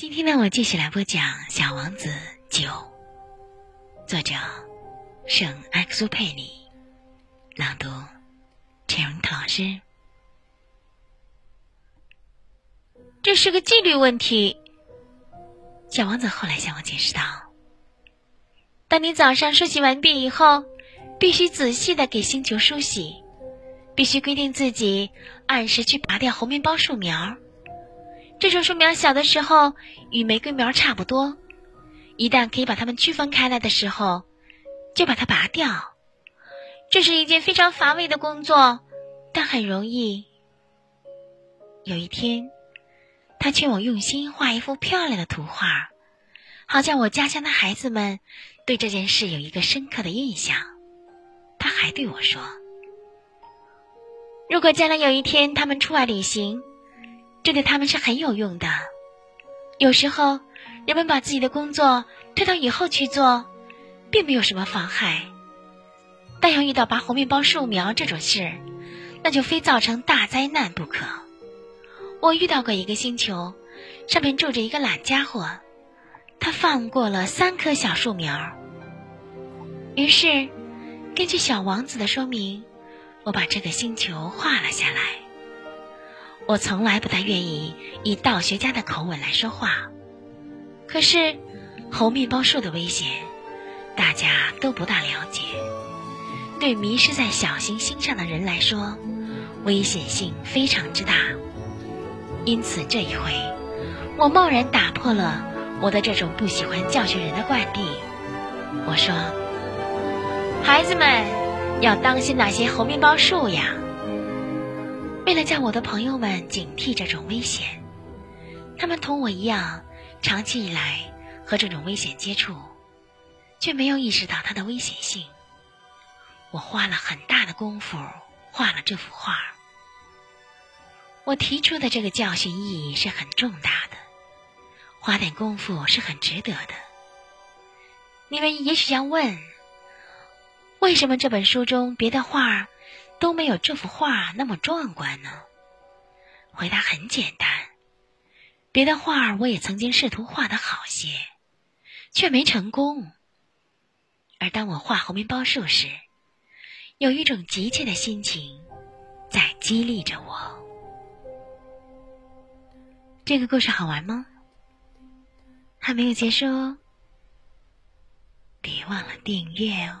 今天呢，我继续来播讲《小王子》九，作者圣埃克苏佩里，朗读陈荣涛老师。这是个纪律问题。小王子后来向我解释道：“当你早上梳洗完毕以后，必须仔细的给星球梳洗，必须规定自己按时去拔掉猴面包树苗。”这种树苗小的时候与玫瑰苗差不多，一旦可以把它们区分开来的时候，就把它拔掉。这是一件非常乏味的工作，但很容易。有一天，他劝我用心画一幅漂亮的图画，好叫我家乡的孩子们对这件事有一个深刻的印象。他还对我说：“如果将来有一天他们出外旅行。”这对他们是很有用的。有时候，人们把自己的工作推到以后去做，并没有什么妨害。但要遇到拔红面包树苗这种事，那就非造成大灾难不可。我遇到过一个星球，上面住着一个懒家伙，他放过了三棵小树苗。于是，根据小王子的说明，我把这个星球画了下来。我从来不太愿意以道学家的口吻来说话，可是猴面包树的危险，大家都不大了解。对迷失在小行星上的人来说，危险性非常之大。因此这一回，我贸然打破了我的这种不喜欢教训人的惯例。我说：“孩子们，要当心那些猴面包树呀。”为了叫我的朋友们警惕这种危险，他们同我一样，长期以来和这种危险接触，却没有意识到它的危险性。我花了很大的功夫画了这幅画。我提出的这个教训意义是很重大的，花点功夫是很值得的。你们也许要问，为什么这本书中别的画？都没有这幅画那么壮观呢。回答很简单，别的画我也曾经试图画的好些，却没成功。而当我画红面包树时，有一种急切的心情在激励着我。这个故事好玩吗？还没有结束哦，别忘了订阅哦。